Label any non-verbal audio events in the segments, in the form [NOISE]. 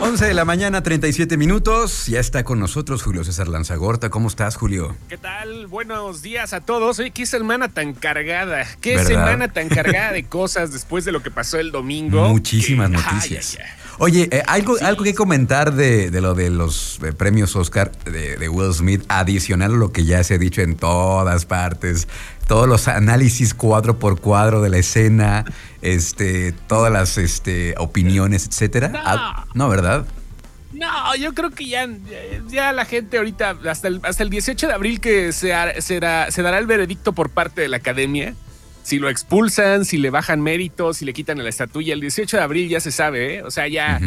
11 de la mañana, 37 minutos. Ya está con nosotros Julio César Lanzagorta. ¿Cómo estás, Julio? ¿Qué tal? Buenos días a todos. Oye, qué semana tan cargada. Qué semana tan cargada de [LAUGHS] cosas después de lo que pasó el domingo. Muchísimas noticias. Oye, eh, algo, algo que comentar de, lo de los eh, premios Oscar de, Will Smith, adicional a lo que ya se ha dicho en todas partes, todos los análisis cuadro por cuadro de la escena, este, todas las este, opiniones, etcétera. No. Ah, no, ¿verdad? No, yo creo que ya, ya la gente ahorita, hasta el, hasta el 18 de abril que se, se dará el veredicto por parte de la academia, si lo expulsan, si le bajan méritos, si le quitan la estatuilla. El 18 de abril ya se sabe, ¿eh? O sea, ya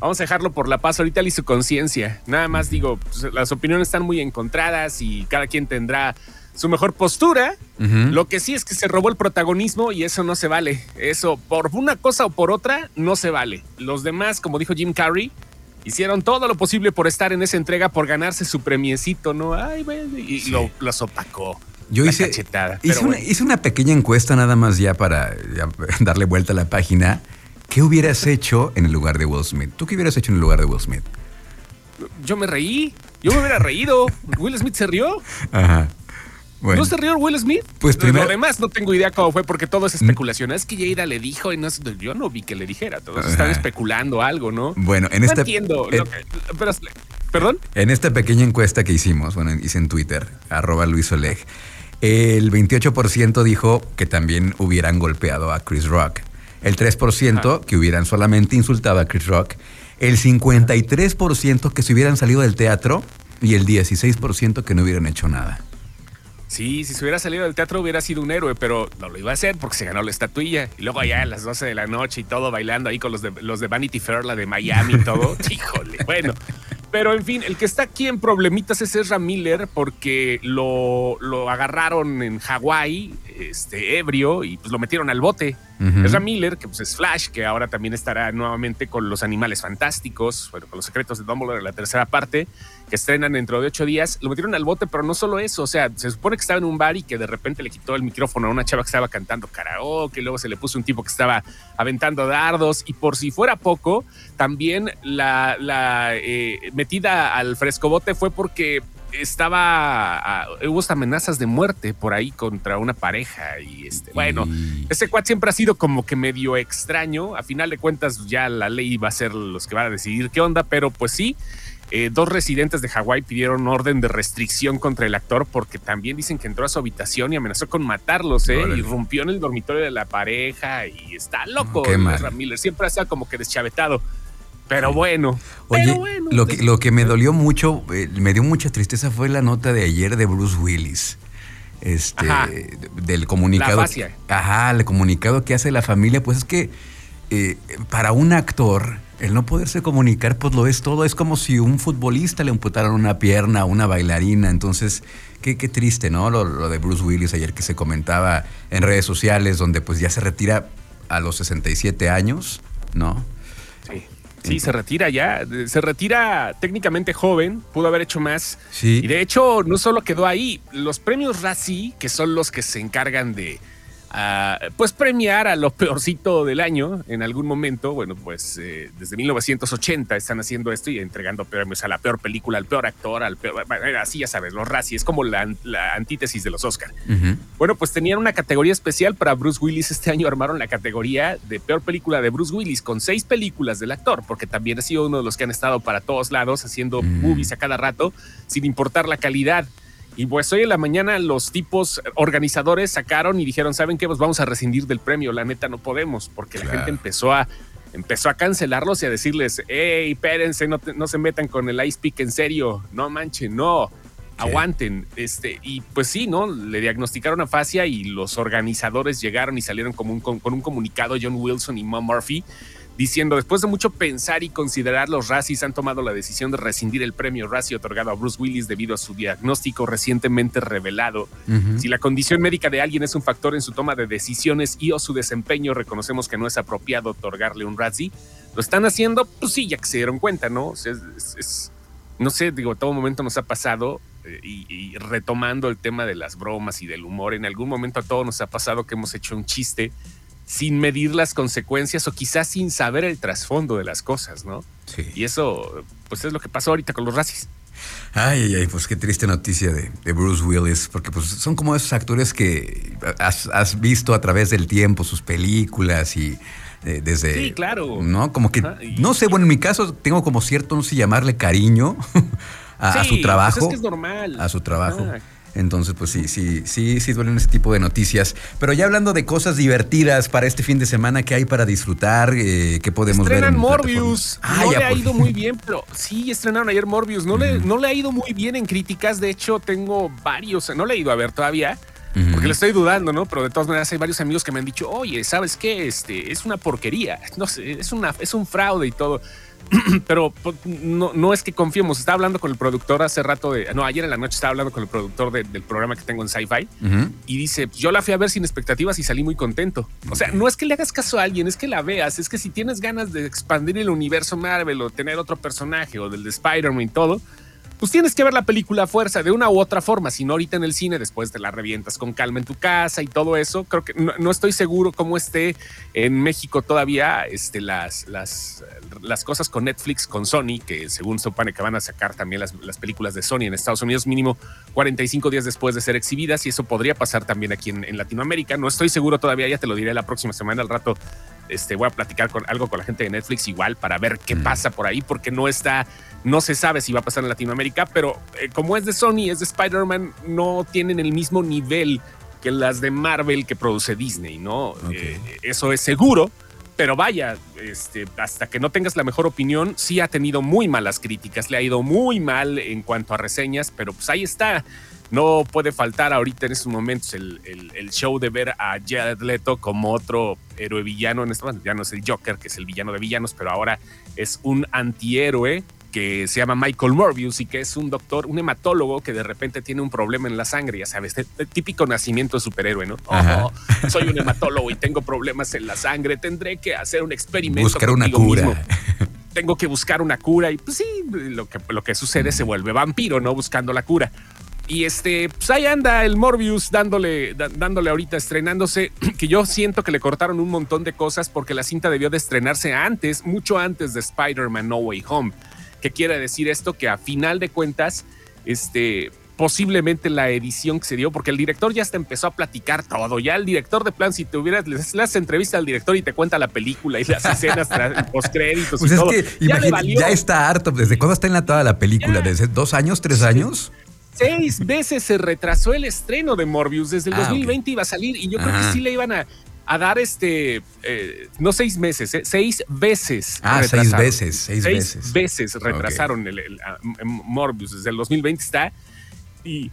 vamos a dejarlo por la paz. Ahorita le su conciencia. Nada más digo, pues, las opiniones están muy encontradas y cada quien tendrá su mejor postura. Lo que sí es que se robó el protagonismo y eso no se vale. Eso, por una cosa o por otra, no se vale. Los demás, como dijo Jim Carrey, hicieron todo lo posible por estar en esa entrega, por ganarse su premiecito, ¿no? Ay, y lo, los opacó. Yo hice, hice, una, pequeña encuesta nada más ya para [LAUGHS] darle vuelta a la página. ¿Qué hubieras hecho en el lugar de Will Smith? ¿Tú qué hubieras hecho en el lugar de Will Smith? Yo me reí. Yo me hubiera reído. [LAUGHS] Will Smith se rió. Ajá. ¿No se rió Will Smith? Pues primero. Lo demás no tengo idea cómo fue porque todo es especulación. Es que Jada le dijo y no, yo no vi que le dijera. Todos están especulando algo, ¿no? Bueno, en no esta. entiendo. ¿Perdón? En esta pequeña encuesta que hicimos, bueno, hice en Twitter, arroba Luis Oleg el 28% dijo que también hubieran golpeado a Chris Rock. El 3% que hubieran solamente insultado a Chris Rock. El 53% que se hubieran salido del teatro. Y el 16% que no hubieran hecho nada. Sí, si se hubiera salido del teatro hubiera sido un héroe, pero no lo iba a hacer porque se ganó la estatuilla. Y luego allá a las 12 de la noche y todo bailando ahí con los de, los de Vanity Fair, la de Miami y todo. [LAUGHS] Híjole. Bueno, pero en fin, el que está aquí en problemitas es Ezra Miller porque lo, lo agarraron en Hawái, este, ebrio, y pues lo metieron al bote. Ezra Miller, que pues es Flash, que ahora también estará nuevamente con los animales fantásticos, bueno, con los secretos de Dumbledore la tercera parte, que estrenan dentro de ocho días. Lo metieron al bote, pero no solo eso, o sea, se supone que estaba en un bar y que de repente le quitó el micrófono a una chava que estaba cantando karaoke, luego se le puso un tipo que estaba aventando dardos, y por si fuera poco, también la, la eh, metida al frescobote fue porque estaba hubo amenazas de muerte por ahí contra una pareja y este bueno ese cuad siempre ha sido como que medio extraño a final de cuentas ya la ley va a ser los que van a decidir qué onda pero pues sí eh, dos residentes de Hawái pidieron orden de restricción contra el actor porque también dicen que entró a su habitación y amenazó con matarlos, ¿eh? Y rompió en el dormitorio de la pareja y está loco. Miller siempre ha estado como que deschavetado. Pero bueno. Oye, lo, que, lo que me dolió mucho, eh, me dio mucha tristeza fue la nota de ayer de Bruce Willis. Este, del comunicado. La ajá, el comunicado que hace la familia, pues es que eh, para un actor, el no poderse comunicar, pues lo es todo. Es como si un futbolista le amputaran una pierna a una bailarina. Entonces, qué, qué triste, ¿no? Lo, lo, de Bruce Willis ayer que se comentaba en redes sociales, donde pues ya se retira a los 67 años, ¿no? Sí. Sí, se retira ya. Se retira técnicamente joven, pudo haber hecho más. Sí. Y de hecho, no solo quedó ahí. Los premios Razzie, que son los que se encargan de pues premiar a lo peorcito del año en algún momento. Bueno, pues eh, desde 1980 están haciendo esto y entregando premios a la peor película, al peor actor, al peor, así ya sabes, los Razzie, es como la, antítesis de los Oscar. Bueno, pues tenían una categoría especial para Bruce Willis. Este año armaron la categoría de peor película de Bruce Willis con seis películas del actor, porque también ha sido uno de los que han estado para todos lados haciendo movies a cada rato, sin importar la calidad. Y pues hoy en la mañana los tipos organizadores sacaron y dijeron, ¿saben qué? Pues vamos a rescindir del premio, la neta no podemos, porque la gente empezó a, empezó a cancelarlos y a decirles, hey, espérense, no, no se metan con el ice pick en serio, no manchen, no, aguanten. Este, y pues sí, ¿no? Le diagnosticaron afasia y los organizadores llegaron y salieron como un, con, un comunicado, John Wilson y Mom Murphy, diciendo, después de mucho pensar y considerar, los Razzies han tomado la decisión de rescindir el premio Razzie otorgado a Bruce Willis debido a su diagnóstico recientemente revelado. Si la condición médica de alguien es un factor en su toma de decisiones y o su desempeño, reconocemos que no es apropiado otorgarle un Razzie. Lo están haciendo, pues sí, ya que se dieron cuenta, ¿no? no sé, digo, todo momento nos ha pasado eh, y, y, retomando el tema de las bromas y del humor, en algún momento a todos nos ha pasado que hemos hecho un chiste sin medir las consecuencias o quizás sin saber el trasfondo de las cosas, ¿no? Y eso, pues es lo que pasó ahorita con los racis. Ay, ay, ay, pues qué triste noticia de, Bruce Willis, porque pues son como esos actores que has, visto a través del tiempo, sus películas y eh, desde... Sí, claro. ¿No? Como que, no sé, bueno, en mi caso tengo como cierto, no sé, llamarle cariño [LAUGHS] a, su trabajo. Pues es que es normal. A su trabajo. Entonces, pues sí, sí, sí, sí duelen ese tipo de noticias. Pero ya hablando de cosas divertidas para este fin de semana, ¿qué hay para disfrutar? Eh, ¿Qué podemos ver? Estrenan Morbius. Ah, no le ha ido muy bien, pero sí, estrenaron ayer Morbius. No, le, no le ha ido muy bien en críticas. De hecho, tengo varios, no le he ido a ver todavía. Porque le estoy dudando, ¿no? Pero de todas maneras hay varios amigos que me han dicho, oye, ¿sabes qué? Este, es una porquería. No sé, es, una, es un fraude y todo. [CLEARS THROAT] pero pues, no, no, es que confiemos. Estaba hablando con el productor hace rato de. No, ayer en la noche estaba hablando con el productor del programa que tengo en Sci-Fi y dice: Yo la fui a ver sin expectativas y salí muy contento. O sea, no es que le hagas caso a alguien, es que la veas. Es que si tienes ganas de expandir el universo Marvel o tener otro personaje o del de Spider-Man y todo, pues tienes que ver la película a fuerza de una u otra forma. Si no ahorita en el cine, después te la revientas con calma en tu casa y todo eso. Creo que no, estoy seguro cómo esté en México todavía este, las, las, las cosas con Netflix, con Sony, que según se supone que van a sacar también las, las, películas de Sony en Estados Unidos mínimo 45 días después de ser exhibidas y eso podría pasar también aquí en, en Latinoamérica. No estoy seguro todavía, ya te lo diré la próxima semana al rato este, voy a platicar con algo con la gente de Netflix igual para ver qué mm. pasa por ahí, porque no está, no se sabe si va a pasar en Latinoamérica, pero eh, como es de Sony, es de Spider-Man, no tienen el mismo nivel que las de Marvel que produce Disney, ¿no? Eh, eso es seguro, pero vaya, este, hasta que no tengas la mejor opinión, sí ha tenido muy malas críticas, le ha ido muy mal en cuanto a reseñas, pero pues ahí está. No puede faltar ahorita en estos momentos el, show de ver a Jared Leto como otro héroe villano. En este momento ya no es el Joker, que es el villano de villanos, pero ahora es un antihéroe que se llama Michael Morbius y que es un doctor, un hematólogo que de repente tiene un problema en la sangre, ya sabes, el típico nacimiento de superhéroe, ¿no? Oh, soy un hematólogo y tengo problemas en la sangre, tendré que hacer un experimento. Buscar una cura. Tengo que buscar una cura y pues sí, lo que, lo que sucede se vuelve vampiro, ¿no? Buscando la cura. Y este, pues ahí anda el Morbius dándole, dándole ahorita estrenándose, [CLEARS THROAT] que yo siento que le cortaron un montón de cosas porque la cinta debió de estrenarse antes, mucho antes de Spider-Man No Way Home. ¿Qué quiere decir esto? Que a final de cuentas, este, posiblemente la edición que se dio, porque el director ya hasta empezó a platicar todo. Ya el director de plan, si te hubieras, le haces entrevista al director y te cuenta la película y las escenas post [LAUGHS] créditos pues y todo. ya, está harto. ¿Desde cuándo está enlatada la película? ¿Desde dos años, tres años? Seis veces se retrasó el estreno de Morbius. Desde el 2020 ah, iba a salir y yo creo que sí le iban a, dar este, eh, no seis meses, eh, seis veces. Ah, seis veces, seis, veces. veces retrasaron el, Morbius. Desde el 2020 está. Y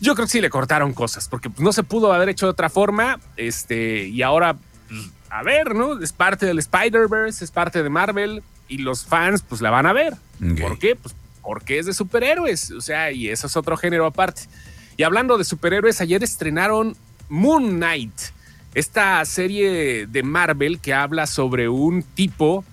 yo creo que sí le cortaron cosas, porque pues, no se pudo haber hecho de otra forma. Este, y ahora, pues, a ver, ¿no? Es parte del Spider-Verse, es parte de Marvel. Y los fans, pues la van a ver. ¿Por qué? Pues porque es de superhéroes, o sea, y eso es otro género aparte. Y hablando de superhéroes, ayer estrenaron Moon Knight, esta serie de Marvel que habla sobre un tipo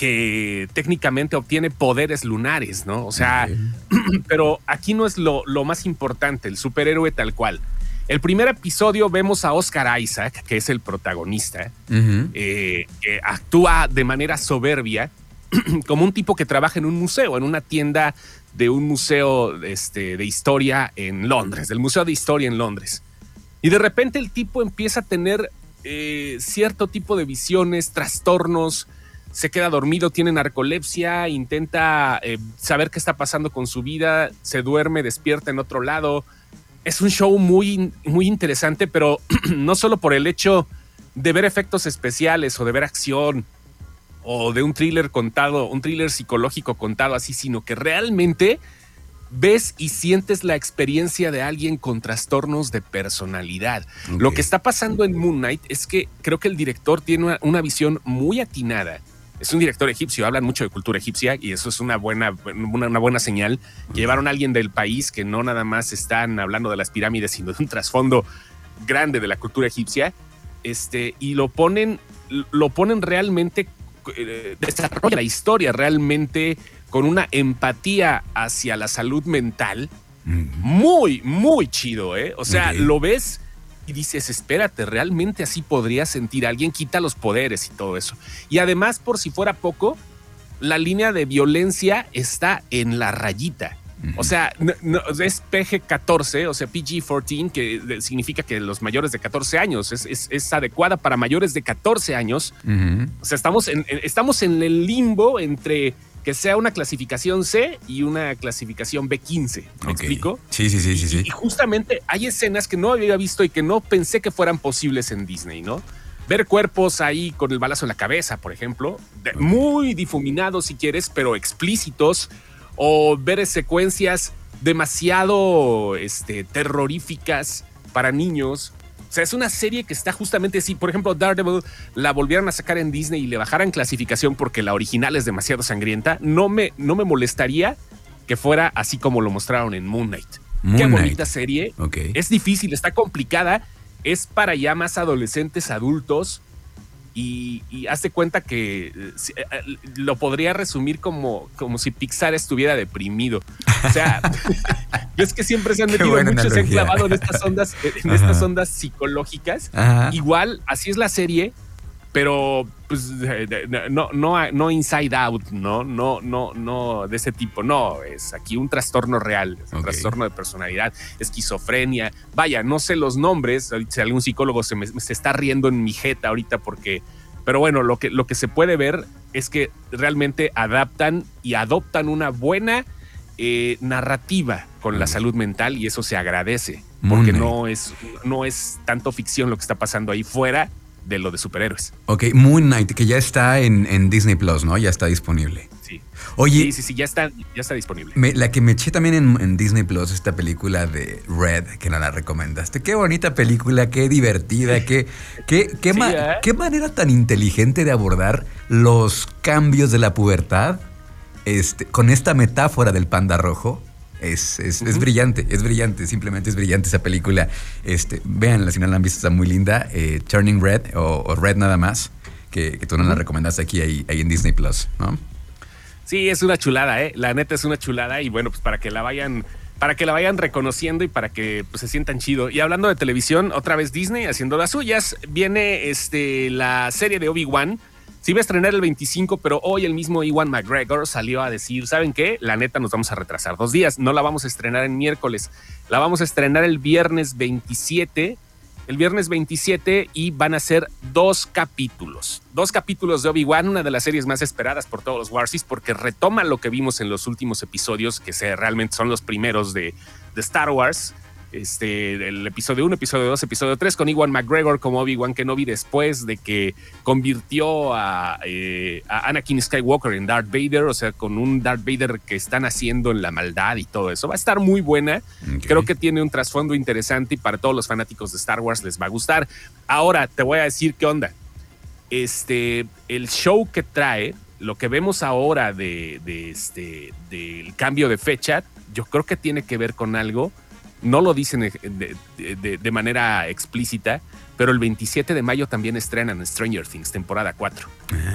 que técnicamente obtiene poderes lunares, ¿no? O sea, [CLEARS THROAT] pero aquí no es lo, más importante, el superhéroe tal cual. El primer episodio vemos a Oscar Isaac, que es el protagonista, eh, que actúa de manera soberbia [CLEARS THROAT] como un tipo que trabaja en un museo, en una tienda de un museo este, de historia en Londres, del Museo de Historia en Londres. Y de repente el tipo empieza a tener eh, cierto tipo de visiones, trastornos, se queda dormido, tiene narcolepsia, intenta eh, saber qué está pasando con su vida, se duerme, despierta en otro lado. Es un show muy, muy interesante, pero [CLEARS THROAT] no solo por el hecho de ver efectos especiales o de ver acción o de un thriller contado, un thriller psicológico contado así, sino que realmente ves y sientes la experiencia de alguien con trastornos de personalidad. Lo que está pasando en Moon Knight es que creo que el director tiene una, visión muy atinada. Es un director egipcio, hablan mucho de cultura egipcia y eso es una buena, una, buena señal. llevaron a alguien del país que no nada más están hablando de las pirámides, sino de un trasfondo grande de la cultura egipcia. Este, y lo ponen, lo ponen realmente eh, desarrolla la historia realmente con una empatía hacia la salud mental muy, muy chido, ¿eh? O sea, lo ves y dices, espérate, realmente así podría sentir alguien, quita los poderes y todo eso. Y además, por si fuera poco, la línea de violencia está en la rayita. O sea, es PG-14, o sea, PG-14, que significa que los mayores de 14 años es, adecuada para mayores de 14 años. O sea, estamos en, estamos en el limbo entre que sea una clasificación C y una clasificación B15. ¿Me explico? Sí, sí, sí, sí, sí. Y justamente hay escenas que no había visto y que no pensé que fueran posibles en Disney, ¿no? Ver cuerpos ahí con el balazo en la cabeza, por ejemplo, muy difuminados si quieres, pero explícitos o ver secuencias demasiado este, terroríficas para niños. O sea, es una serie que está justamente así. Por ejemplo, Daredevil la volvieran a sacar en Disney y le bajaran clasificación porque la original es demasiado sangrienta. No me, no me molestaría que fuera así como lo mostraron en Moon Knight. Qué bonita serie. Es difícil, está complicada. Es para ya más adolescentes, adultos y, y hazte cuenta que eh, eh, lo podría resumir como, como si Pixar estuviera deprimido. O sea, [LAUGHS] es que siempre se han metido mucho, se han clavado en estas ondas, en [LAUGHS] estas ondas psicológicas. Igual, así es la serie, pero pues no, no, no inside out, no, no, no, no de ese tipo. No, es aquí un trastorno real, un trastorno de personalidad, esquizofrenia. Vaya, no sé los nombres. Si algún psicólogo se, me, se está riendo en mi jeta ahorita porque. Pero bueno, lo que, lo que se puede ver es que realmente adaptan y adoptan una buena eh, narrativa con la salud mental y eso se agradece porque no es, no es tanto ficción lo que está pasando ahí fuera de lo de superhéroes. Ok, Moon Knight, que ya está en, Disney Plus, ¿no? Ya está disponible. Sí. Oye. Sí, sí, sí, ya está, ya está disponible. la que me eché también en, Disney Plus, esta película de Red, que no la recomendaste. Qué bonita película, qué divertida, qué, qué, qué, [LAUGHS] ¿eh? qué manera tan inteligente de abordar los cambios de la pubertad este, con esta metáfora del panda rojo. Es, es, brillante, es brillante, simplemente es brillante esa película. Este, véanla si no la han visto, está muy linda. Eh, Turning Red o, Red nada más, que, tú no la recomendaste aquí ahí, en Disney Plus, ¿no? Sí, es una chulada, ¿eh? La neta es una chulada y bueno, pues para que la vayan para que la vayan reconociendo y para que pues, se sientan chido. Y hablando de televisión, otra vez Disney haciendo las suyas, viene este, la serie de Obi-Wan se iba a estrenar el 25, pero hoy el mismo Iwan McGregor salió a decir, ¿saben qué? La neta nos vamos a retrasar dos días, no la vamos a estrenar en miércoles, la vamos a estrenar el viernes 27, el viernes 27 y van a ser dos capítulos, dos capítulos de Obi-Wan, una de las series más esperadas por todos los Warsis porque retoma lo que vimos en los últimos episodios, que realmente son los primeros de, de Star Wars este, el episodio 1, episodio 2, episodio 3 con Iwan McGregor como Obi-Wan Kenobi después de que convirtió eh, a, Anakin Skywalker en Darth Vader, o sea, con un Darth Vader que están haciendo en la maldad y todo eso. Va a estar muy buena. Creo que tiene un trasfondo interesante y para todos los fanáticos de Star Wars les va a gustar. Ahora te voy a decir qué onda. Este, el show que trae, lo que vemos ahora de, de este, del cambio de fecha, yo creo que tiene que ver con algo no lo dicen de, manera explícita, pero el 27 de mayo también estrenan Stranger Things, temporada 4.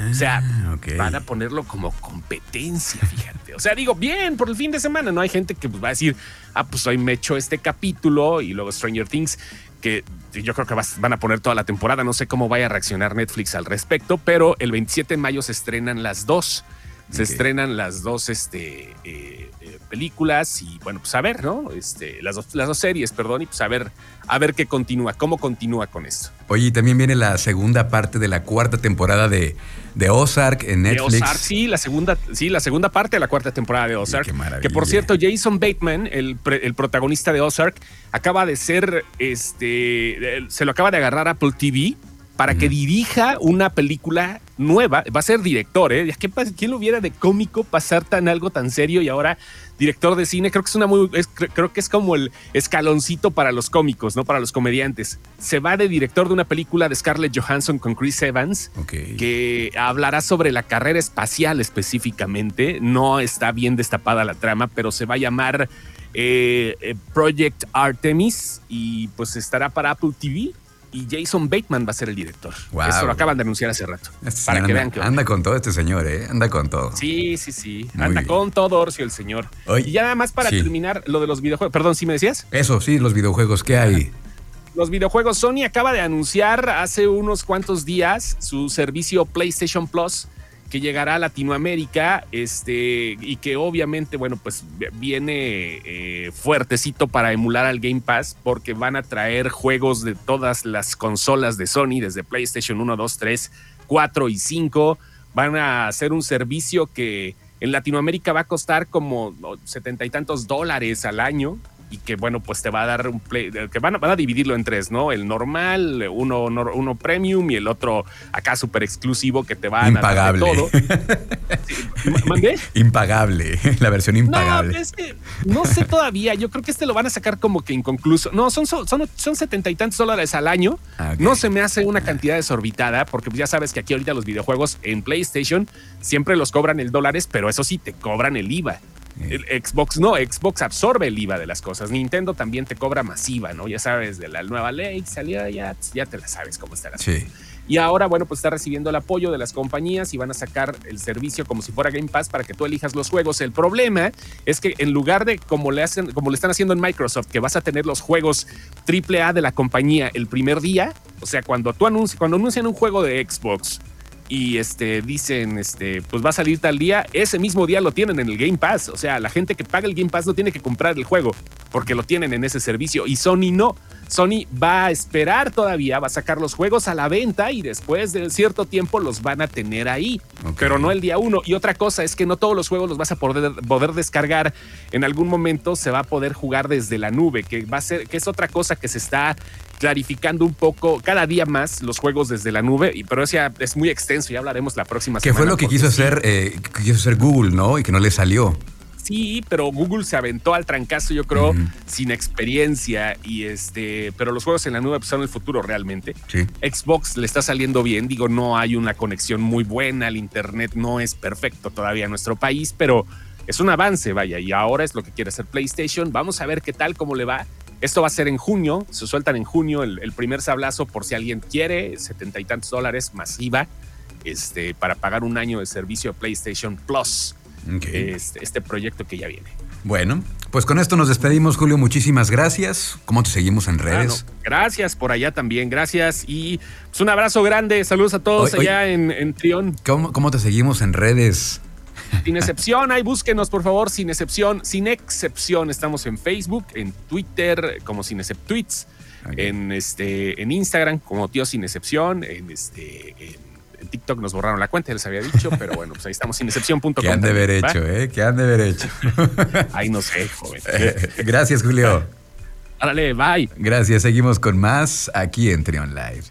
o sea, ah, van a ponerlo como competencia, fíjate. O sea, digo, bien, por el fin de semana, ¿no? Hay gente que pues, va a decir, ah, pues hoy me echo este capítulo y luego Stranger Things, que yo creo que van a poner toda la temporada. No sé cómo vaya a reaccionar Netflix al respecto, pero el 27 de mayo se estrenan las dos. Se estrenan las dos este, eh, eh, películas y bueno, pues a ver, ¿no? Este, las, dos, las dos series, perdón, y pues a ver, a ver qué continúa, cómo continúa con esto. Oye, y también viene la segunda parte de la cuarta temporada de, de Ozark en Netflix. De Ozark, sí, la segunda, sí, la segunda parte de la cuarta temporada de Ozark. que por cierto, Jason Bateman, el, el, protagonista de Ozark, acaba de ser, este, se lo acaba de agarrar Apple TV para que dirija una película nueva. Va a ser director, ¿eh? ¿Quién lo hubiera de cómico pasar tan algo tan serio y ahora director de cine? Creo que es una muy, creo que es como el escaloncito para los cómicos, no para los comediantes. Se va de director de una película de Scarlett Johansson con Chris Evans, que hablará sobre la carrera espacial específicamente. No está bien destapada la trama, pero se va a llamar eh, eh, Project Artemis y pues estará para Apple TV y Jason Bateman va a ser el director. Eso lo acaban de anunciar hace rato. Este para que vean que anda con todo este señor, ¿eh? Anda con todo. Sí, sí, sí. anda con todo Orcio el señor. y ya nada más para terminar lo de los videojuegos. Perdón, ¿sí me decías? Eso, sí, los videojuegos. ¿Qué hay? Los videojuegos. Sony acaba de anunciar hace unos cuantos días su servicio PlayStation Plus que llegará a Latinoamérica este, y que obviamente, bueno, pues viene eh, fuertecito para emular al Game Pass porque van a traer juegos de todas las consolas de Sony, desde PlayStation 1, 2, 3, 4 y 5. Van a hacer un servicio que en Latinoamérica va a costar como setenta y tantos dólares al año y que bueno, pues te va a dar un play, que van a, van a dividirlo en tres, ¿no? El normal, uno, uno premium y el otro acá súper exclusivo que te va a dar todo. [LAUGHS] ¿Mandé? Impagable, [LAUGHS] la versión impagable. No, es que no sé todavía, yo creo que este lo van a sacar como que inconcluso. No, son, son, son setenta y tantos dólares al año. No se me hace una cantidad desorbitada porque ya sabes que aquí ahorita los videojuegos en PlayStation siempre los cobran el dólares, pero eso sí, te cobran el IVA. El Xbox no, Xbox absorbe el IVA de las cosas. Nintendo también te cobra masiva, ¿no? Ya sabes, de la nueva ley salió, ya, ya te la sabes cómo está la sí. Y ahora, bueno, pues está recibiendo el apoyo de las compañías y van a sacar el servicio como si fuera Game Pass para que tú elijas los juegos. El problema es que en lugar de como le hacen, como le están haciendo en Microsoft, que vas a tener los juegos AAA de la compañía el primer día, o sea, cuando tú anuncias, cuando anuncian un juego de Xbox y este, dicen, este, pues va a salir tal día, ese mismo día lo tienen en el Game Pass. O sea, la gente que paga el Game Pass no tiene que comprar el juego porque lo tienen en ese servicio y Sony no. Sony va a esperar todavía, va a sacar los juegos a la venta y después de cierto tiempo los van a tener ahí, pero no el día uno. Y otra cosa es que no todos los juegos los vas a poder, poder descargar. En algún momento se va a poder jugar desde la nube, que va a ser, que es otra cosa que se está clarificando un poco cada día más los juegos desde la nube, pero eso ya es muy extenso, ya hablaremos la próxima semana. Que fue lo que quiso hacer, eh, quiso hacer Google, ¿no? Y que no le salió. Sí, pero Google se aventó al trancazo, yo creo, sin experiencia. Y este, pero los juegos en la nube pues, son el futuro realmente. Xbox le está saliendo bien. Digo, no hay una conexión muy buena. El internet no es perfecto todavía en nuestro país, pero es un avance, vaya. Y ahora es lo que quiere hacer PlayStation. Vamos a ver qué tal, cómo le va. Esto va a ser en junio, se sueltan en junio el, primer sablazo por si alguien quiere, setenta y tantos dólares masiva, este, para pagar un año de servicio de PlayStation Plus. Este, este, proyecto que ya viene. Bueno, pues con esto nos despedimos, Julio. Muchísimas gracias. ¿Cómo te seguimos en redes? gracias por allá también. Gracias y pues, un abrazo grande. Saludos a todos allá en, en, Trión. ¿Cómo, te seguimos en redes? Sin excepción, ahí búsquenos por favor, sin excepción, sin excepción. Estamos en Facebook, en Twitter, como sin exceptuits, en este, en Instagram, como tío sin excepción, en este, TikTok nos borraron la cuenta, les había dicho, pero bueno, pues ahí estamos sin excepción.com. ¿Qué han de haber hecho, eh? ¿Qué han de haber hecho? Ahí no sé, joven. [LAUGHS] Gracias, Julio. Árale, bye. Gracias, seguimos con más aquí en Trion Live.